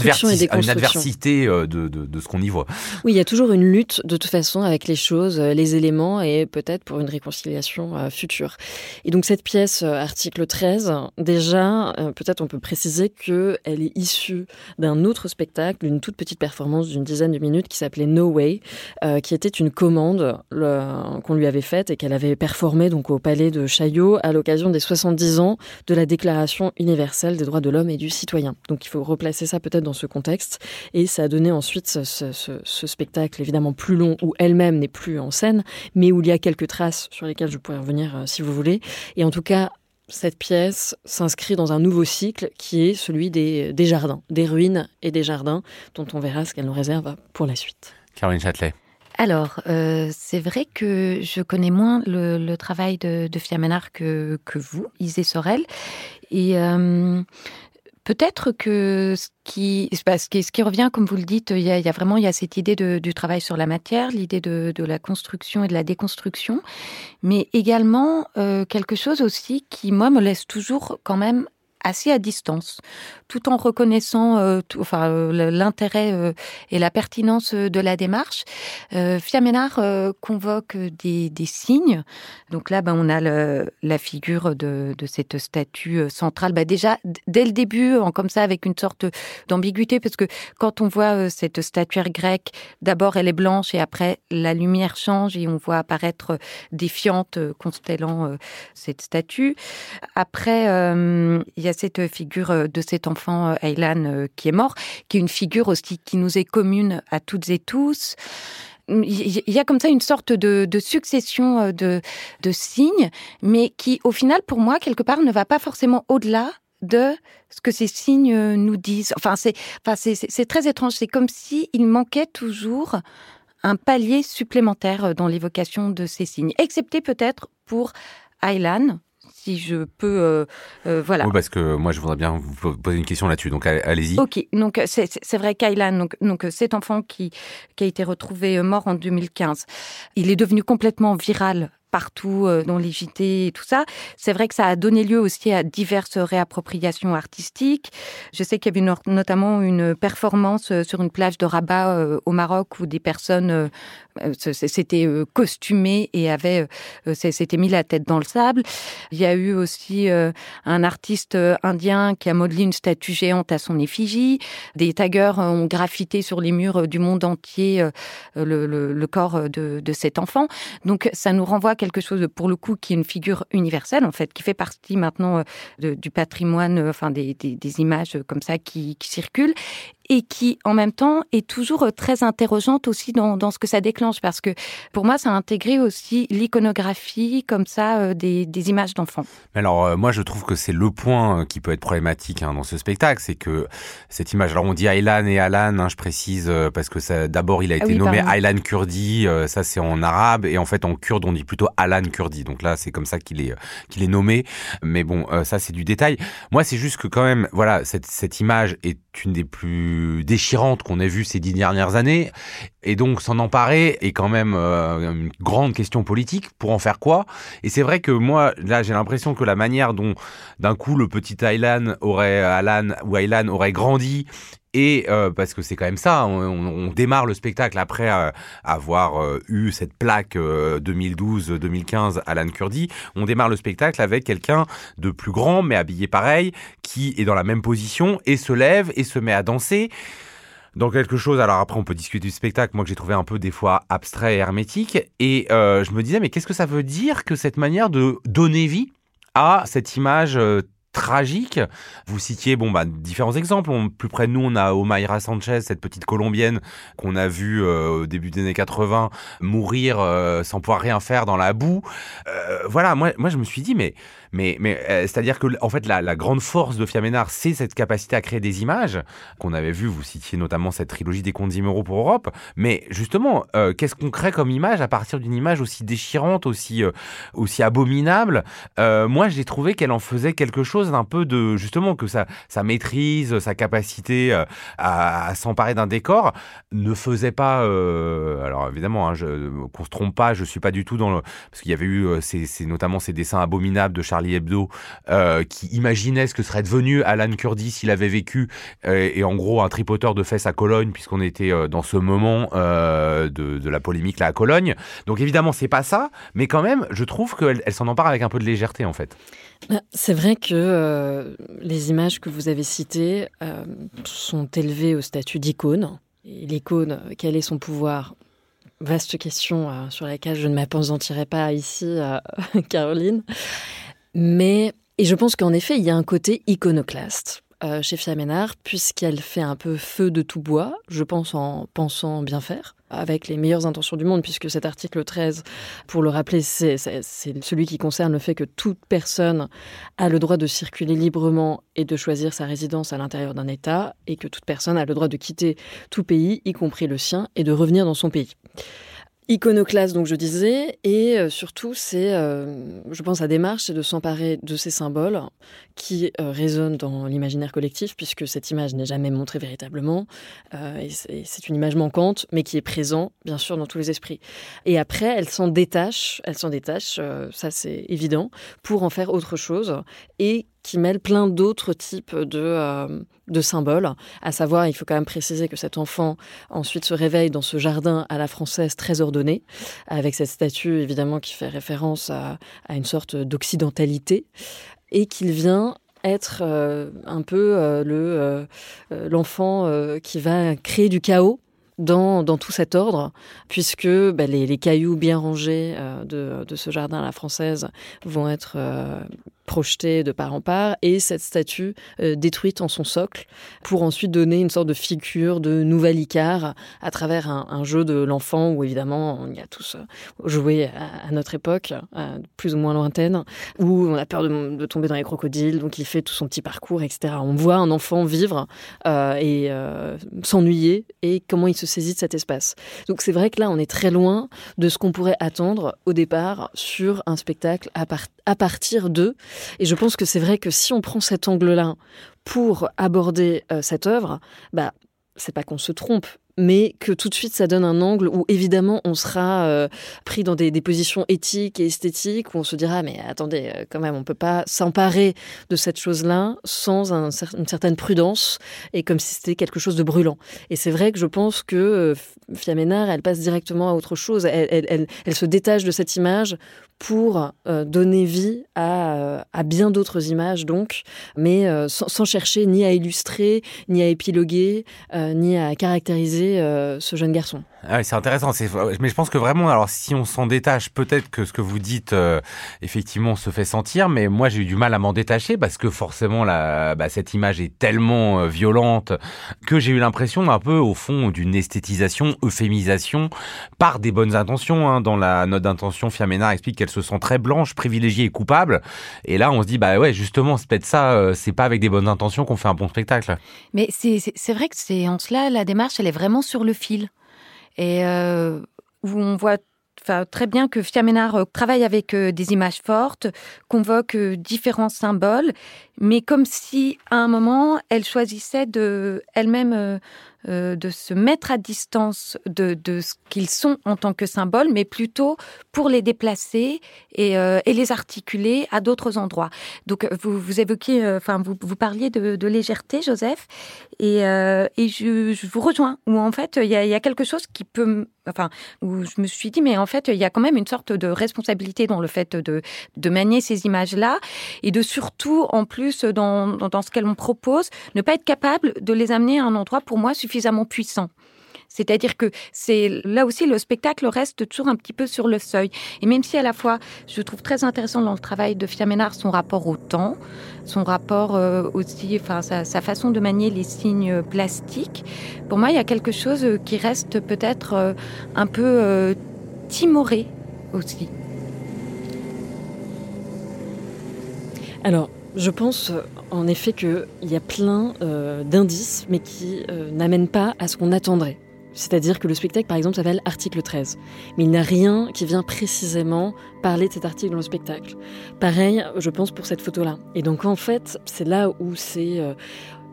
adversité de, de, de, ce qu'on y voit. Oui, il y a toujours une lutte de toute façon avec les choses, les éléments et peut-être pour une réconciliation future. Et donc cette pièce, article 13, déjà, peut-être on peut préciser que elle est issue d'un autre spectacle, d'une toute petite performance d'une dizaine de minutes qui s'appelait No Way, euh, qui était une commande qu'on lui avait faite et qu'elle avait performée donc au palais de Chaillot à l'occasion des 70 ans de la Déclaration universelle des droits de l'homme et du citoyen. Donc il faut replacer ça peut-être dans ce contexte et ça a donné ensuite ce, spectacle évidemment plus long où elle-même n'est plus en scène, mais où il y a quelques traces sur lesquelles je pourrais revenir euh, si vous voulez. Et en tout cas, cette pièce s'inscrit dans un nouveau cycle qui est celui des, jardins, des ruines et des jardins, dont on verra ce qu'elle nous réserve pour la suite. Caroline Châtelet. Alors, euh, c'est vrai que je connais moins le, travail de, de Fiamenard que, que vous, Isée Sorel. Et euh, Peut-être que ce qui, ce qui, revient, comme vous le dites, il y a, vraiment il y a cette idée du travail sur la matière, l'idée de, la construction et de la déconstruction, mais également euh, quelque chose aussi qui, moi, me laisse toujours quand même assez à distance, tout en reconnaissant euh, enfin, euh, l'intérêt euh, et la pertinence de la démarche. Fiaménard convoque des, signes. Donc là, ben, on a la figure de, de, cette statue centrale. Ben, déjà, dès le début, en, comme ça, avec une sorte d'ambiguïté, parce que quand on voit cette statuaire grecque, d'abord elle est blanche et après la lumière change et on voit apparaître défiante, constellant cette statue. Après, il y a cette figure de cet enfant Aylan qui est mort, qui est une figure aussi qui nous est commune à toutes et tous il y a comme ça une sorte de, succession de, signes, mais qui, au final, pour moi, quelque part, ne va pas forcément au-delà de ce que ces signes nous disent. Enfin, c'est enfin, c'est très étrange. C'est comme si il manquait toujours un palier supplémentaire dans l'évocation de ces signes, excepté peut-être pour Aylan, si je peux, euh, euh, voilà. Oui, parce que moi, je voudrais bien vous poser une question là-dessus. Donc, allez-y. Ok. Donc, c'est vrai qu'Aylan, donc, donc cet enfant qui, qui a été retrouvé mort en 2015, il est devenu complètement viral partout euh, dans les et tout ça. C'est vrai que ça a donné lieu aussi à diverses réappropriations artistiques. Je sais qu'il y avait notamment une performance euh, sur une plage de Rabat euh, au Maroc où des personnes s'étaient costumées et avaient s'étaient mis la tête dans le sable. Il y a eu aussi un artiste indien qui a modelé une statue géante à son effigie. Des taggers ont graffité sur les murs du monde entier le, corps de cet enfant. Donc ça nous renvoie quelque chose, pour le coup, qui est une figure universelle, en fait, qui fait partie maintenant euh, du patrimoine, euh, enfin, des, images comme ça qui circulent et qui, en même temps, est toujours euh, très interrogeante aussi dans, dans ce que ça déclenche, parce que pour moi, ça a intégré aussi l'iconographie, comme ça, des, des images d'enfants. Alors, moi, je trouve que c'est le point qui peut être problématique hein, dans ce spectacle, c'est que cette image, alors on dit Aylan et Alan, hein, je précise, parce que d'abord, il a ah été nommé Aylan Kurdi, ça c'est en arabe, et en fait, en kurde, on dit plutôt Alan Kurdi. Donc là, c'est comme ça qu'il est, qu'il est nommé. Mais bon, euh, ça, c'est du détail. Moi, c'est juste que quand même, voilà, cette, cette image est une des plus déchirantes qu'on ait vues ces dix dernières années. Et donc, s'en emparer est quand même euh, une grande question politique. Pour en faire quoi? Et c'est vrai que moi, là, j'ai l'impression que la manière dont, d'un coup, le petit Aylan aurait, Alan ou Aylan aurait grandi et euh, parce que c'est quand même ça, on, démarre le spectacle après euh, avoir euh, eu cette plaque 2012-2015 Alan Kurdi, on démarre le spectacle avec quelqu'un de plus grand mais habillé pareil, qui est dans la même position et se lève et se met à danser dans quelque chose. Alors après, on peut discuter du spectacle, moi que j'ai trouvé un peu des fois abstrait et hermétique. Et je me disais, mais qu'est-ce que ça veut dire que cette manière de donner vie à cette image tragique. Vous citiez bon bah différents exemples. plus près de nous, on a Omaira Sanchez, cette petite colombienne qu'on a vue euh, au début des années 80 mourir euh, sans pouvoir rien faire dans la boue. Euh, voilà, moi moi je me suis dit mais mais, euh, c'est-à-dire que en fait, la, grande force de Fiaménard, c'est cette capacité à créer des images qu'on avait vu. Vous citiez notamment cette trilogie des comptes d'Imero pour Europe. Mais justement, euh, qu'est-ce qu'on crée comme image à partir d'une image aussi déchirante, aussi euh, aussi abominable? Moi, j'ai trouvé qu'elle en faisait quelque chose d'un peu de justement que sa, maîtrise, sa capacité à, s'emparer d'un décor ne faisait pas. alors évidemment, hein, qu'on se trompe pas, je suis pas du tout dans le parce qu'il y avait eu c'est notamment ces dessins abominables de Charles Charlie Hebdo, euh, qui imaginait ce que serait devenu Alan Kurdi s'il avait vécu, euh, et en gros un tripoteur de fesses à Cologne, puisqu'on était euh, dans ce moment de, la polémique là à Cologne. Donc évidemment, c'est pas ça, mais quand même, je trouve qu'elle elle, s'en empare avec un peu de légèreté en fait. Bah, c'est vrai que les images que vous avez citées sont élevées au statut d'icône. L'icône, quel est son pouvoir? Vaste question sur laquelle je ne m'appesantirai pas ici, Caroline. Mais, et je pense qu'en effet, il y a un côté iconoclaste. Euh, chez Fiaménard, puisqu'elle fait un peu feu de tout bois, je pense en pensant bien faire, avec les meilleures intentions du monde, puisque cet article 13, pour le rappeler, c'est celui qui concerne le fait que toute personne a le droit de circuler librement et de choisir sa résidence à l'intérieur d'un État, et que toute personne a le droit de quitter tout pays, y compris le sien, et de revenir dans son pays. Iconoclaste, donc je disais, et euh, surtout, c'est, euh, je pense, la démarche, c'est de s'emparer de ces symboles qui euh, résonnent dans l'imaginaire collectif, puisque cette image n'est jamais montrée véritablement, et c'est une image manquante, mais qui est présente, bien sûr, dans tous les esprits. Et après, elle s'en détache, elle s'en détache, ça c'est évident, pour en faire autre chose, et qui mêle plein d'autres types de, euh, de symboles. À savoir, il faut quand même préciser que cet enfant ensuite se réveille dans ce jardin à la française très ordonné, avec cette statue évidemment qui fait référence à, une sorte d'occidentalité, et qu'il vient être euh, un peu euh, le l'enfant qui va créer du chaos dans, dans, tout cet ordre, puisque bah, les, les, cailloux bien rangés de, de, ce jardin à la française vont être projetée de part en part et cette statue euh, détruite en son socle pour ensuite donner une sorte de figure de nouvel Icare à travers un, jeu de l'enfant où évidemment on y a tous euh, joué à, notre époque, plus ou moins lointaine, où on a peur de, tomber dans les crocodiles, donc il fait tout son petit parcours, etc. On voit un enfant vivre euh, et s'ennuyer et comment il se saisit de cet espace. Donc c'est vrai que là on est très loin de ce qu'on pourrait attendre au départ sur un spectacle à, à partir de et je pense que c'est vrai que si on prend cet angle-là pour aborder euh, cette œuvre, bah, c'est pas qu'on se trompe, mais que tout de suite ça donne un angle où évidemment on sera euh, pris dans des, positions éthiques et esthétiques où on se dira mais attendez euh, quand même on peut pas s'emparer de cette chose-là sans une certaine prudence et comme si c'était quelque chose de brûlant. Et c'est vrai que je pense que euh, Fiaménard elle passe directement à autre chose. Elle, se détache de cette image pour donner vie à, bien d'autres images donc, mais sans, chercher ni à illustrer, ni à épiloguer, ni à caractériser euh, ce jeune garçon. Ah c'est intéressant. Mais je pense que vraiment, alors si on s'en détache, peut-être que ce que vous dites, euh, effectivement, se fait sentir. Mais moi, j'ai eu du mal à m'en détacher parce que forcément, bah, cette image est tellement euh, violente que j'ai eu l'impression un peu, au fond, d'une esthétisation, euphémisation par des bonnes intentions. Hein. Dans la note d'intention, Fiamena explique qu'elle se sent très blanche, privilégiée et coupable. Et là, on se dit, bah ouais, justement, c'est peut-être ça. c'est pas avec des bonnes intentions qu'on fait un bon spectacle. Mais c'est vrai que c'est en cela la démarche, elle est vraiment sur le fil. Et euh, où on voit très bien que Fiamenard euh, travaille avec euh, des images fortes, convoque différents symboles, mais comme si à un moment elle choisissait de elle-même euh, de se mettre à distance de, ce qu'ils sont en tant que symboles, mais plutôt pour les déplacer et, euh, les articuler à d'autres endroits. Donc, vous, vous évoquiez, euh, enfin, vous, vous parliez de, légèreté, Joseph, et, je, vous rejoins, où en fait, il y a, quelque chose qui peut, enfin, où je me suis dit, mais en fait, il y a quand même une sorte de responsabilité dans le fait de, de manier ces images-là, et de surtout, en plus, dans, dans ce qu'elles me proposent, ne pas être capable de les amener à un endroit pour moi suffisamment puissant. C'est-à-dire que c'est là aussi le spectacle reste toujours un petit peu sur le seuil. Et même si à la fois je trouve très intéressant dans le travail de Fiamenard son rapport au temps, son rapport euh, aussi, enfin sa, façon de manier les signes plastiques, pour moi il y a quelque chose qui reste peut-être euh, un peu euh, timoré aussi. Alors, je pense en effet qu'il y a plein euh, d'indices, mais qui euh, n'amènent pas à ce qu'on attendrait. C'est-à-dire que le spectacle, par exemple, s'appelle Article 13. Mais il n'y a rien qui vient précisément parler de cet article dans le spectacle. Pareil, je pense, pour cette photo-là. Et donc, en fait, c'est là où c'est... Euh,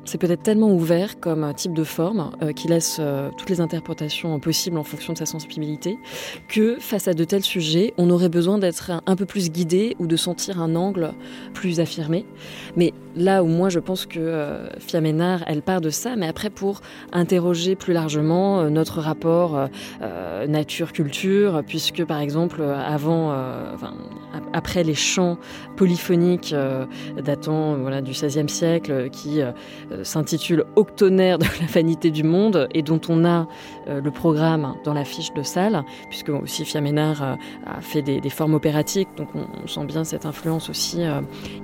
c'est peut-être tellement ouvert comme type de forme euh, qui laisse euh, toutes les interprétations possibles en fonction de sa sensibilité que face à de tels sujets, on aurait besoin d'être un, peu plus guidé ou de sentir un angle plus affirmé. Mais là où moi je pense que euh, Fiaménard, elle part de ça, mais après pour interroger plus largement notre rapport nature-culture, puisque par exemple avant, après les chants polyphoniques datant voilà, du XVIe siècle qui euh, s'intitule Octonnaire de la vanité du monde et dont on a euh, le programme dans la fiche de salle, puisque aussi Fiaménard euh, a fait des, formes opératiques, donc on, sent bien cette influence aussi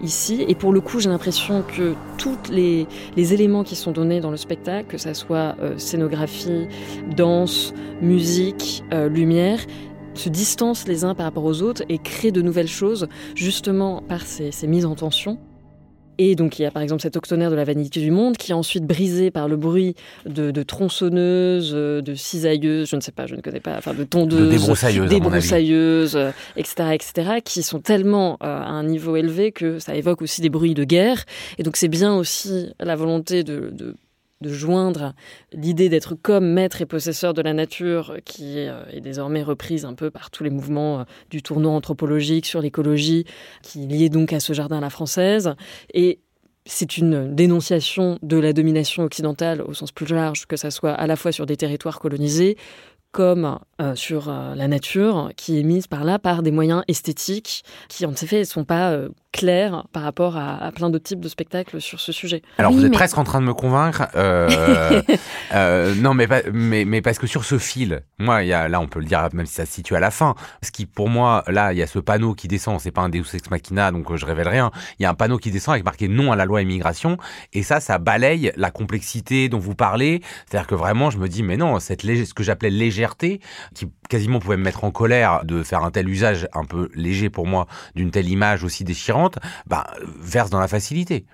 ici. Et pour le coup, j'ai l'impression que tous les, éléments qui sont donnés dans le spectacle, que ça soit scénographie, danse, musique, lumière, se distancent les uns par rapport aux autres et créent de nouvelles choses justement par ces mises en tension. Et donc il y a par exemple cet octonnaire de la vanité du monde qui est ensuite brisé par le bruit de, de tronçonneuses, de cisailleuses, je ne sais pas, je ne connais pas, enfin de tondeuses, de débroussailleuses, débroussailleuses etc., etc., qui sont tellement à un niveau élevé que ça évoque aussi des bruits de guerre. Et donc c'est bien aussi la volonté de, de de joindre l'idée d'être comme maître et possesseur de la nature, qui euh, est désormais reprise un peu par tous les mouvements euh, du tournoi anthropologique sur l'écologie, qui est lié donc à ce jardin à la française. Et c'est une dénonciation de la domination occidentale au sens plus large, que ça soit à la fois sur des territoires colonisés, comme euh, sur la nature, qui est mise par là par des moyens esthétiques qui, en effet, ne sont pas clair par rapport à, plein d'autres types de spectacles sur ce sujet. Alors vous êtes presque en train de me convaincre. Euh, euh, non, mais, mais, mais parce que sur ce fil, moi, il y a, là, on peut le dire, même si ça se situe à la fin, ce qui pour moi, là, il y a ce panneau qui descend. C'est pas un Deus ex machina, donc euh, je révèle rien. Il y a un panneau qui descend avec marqué non à la loi immigration, et ça, ça balaye la complexité dont vous parlez. C'est-à-dire que vraiment, je me dis, mais non, cette ce que j'appelais qui quasiment pouvait me mettre en colère de faire un tel usage un peu léger pour moi d'une telle image aussi déchirante bah, verse dans la facilité.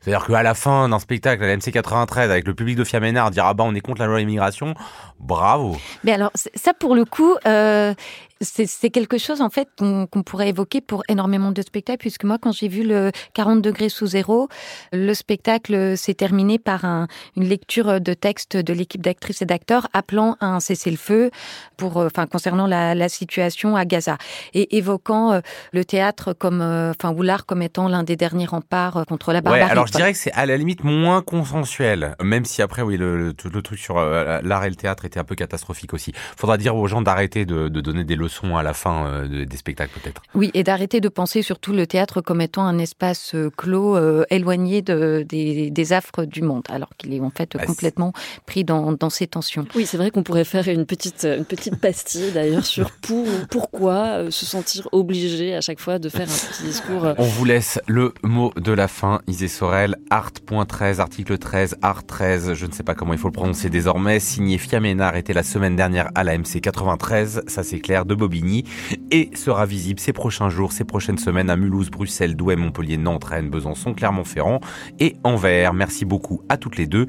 C'est-à-dire qu'à la fin d'un spectacle à la MC 93 avec le public de Fiaménard dire ah bah on est contre la loi immigration, bravo. Mais alors ça pour le coup, euh, c'est quelque chose en fait qu'on pourrait évoquer pour énormément de spectacles, puisque moi quand j'ai vu le 40 degrés sous zéro, le spectacle s'est terminé par un, une lecture de texte de l'équipe d'actrices et d'acteurs appelant à un cessez-le-feu pour, euh, enfin concernant la, la, situation à Gaza et évoquant euh, le théâtre comme, euh, enfin ou l'art comme étant l'un des derniers remparts contre la barbarie. Ouais, alors je dirais que c'est à la limite moins consensuel, même si après oui le, le, truc sur l'art et le théâtre était un peu catastrophique aussi. Faudra dire aux gens d'arrêter de, de donner des leçons à la fin euh, des spectacles peut-être. Oui, et d'arrêter de penser surtout le théâtre comme étant un espace euh, clos, euh, éloigné de, des, des, affres du monde, alors qu'il est en fait bah, complètement pris dans, dans ces tensions. Oui, c'est vrai qu'on pourrait faire une petite, une petite pastille d'ailleurs sur pour, pourquoi se sentir obligé à chaque fois de faire un petit discours. On vous laisse le mot de la fin, Isée Sorel, art.13, article 13, art 13, je ne sais pas comment il faut le prononcer désormais, signé Fiaménard était la semaine dernière à la MC 93, ça c'est clair, de Bobigny, et sera visible ces prochains jours, ces prochaines semaines à Mulhouse, Bruxelles, Douai, Montpellier, Nantes, Rennes, Besançon, Clermont-Ferrand et Anvers. Merci beaucoup à toutes les deux.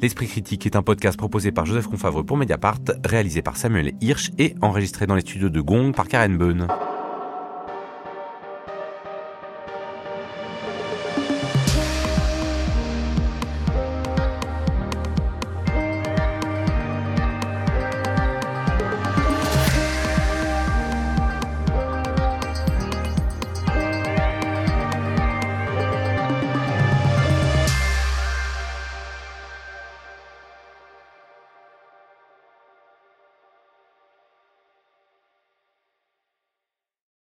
L'Esprit Critique est un podcast proposé par Joseph Confavreux pour Mediapart, réalisé par Samuel Hirsch et enregistré dans les studios de Gong par Karen Beun.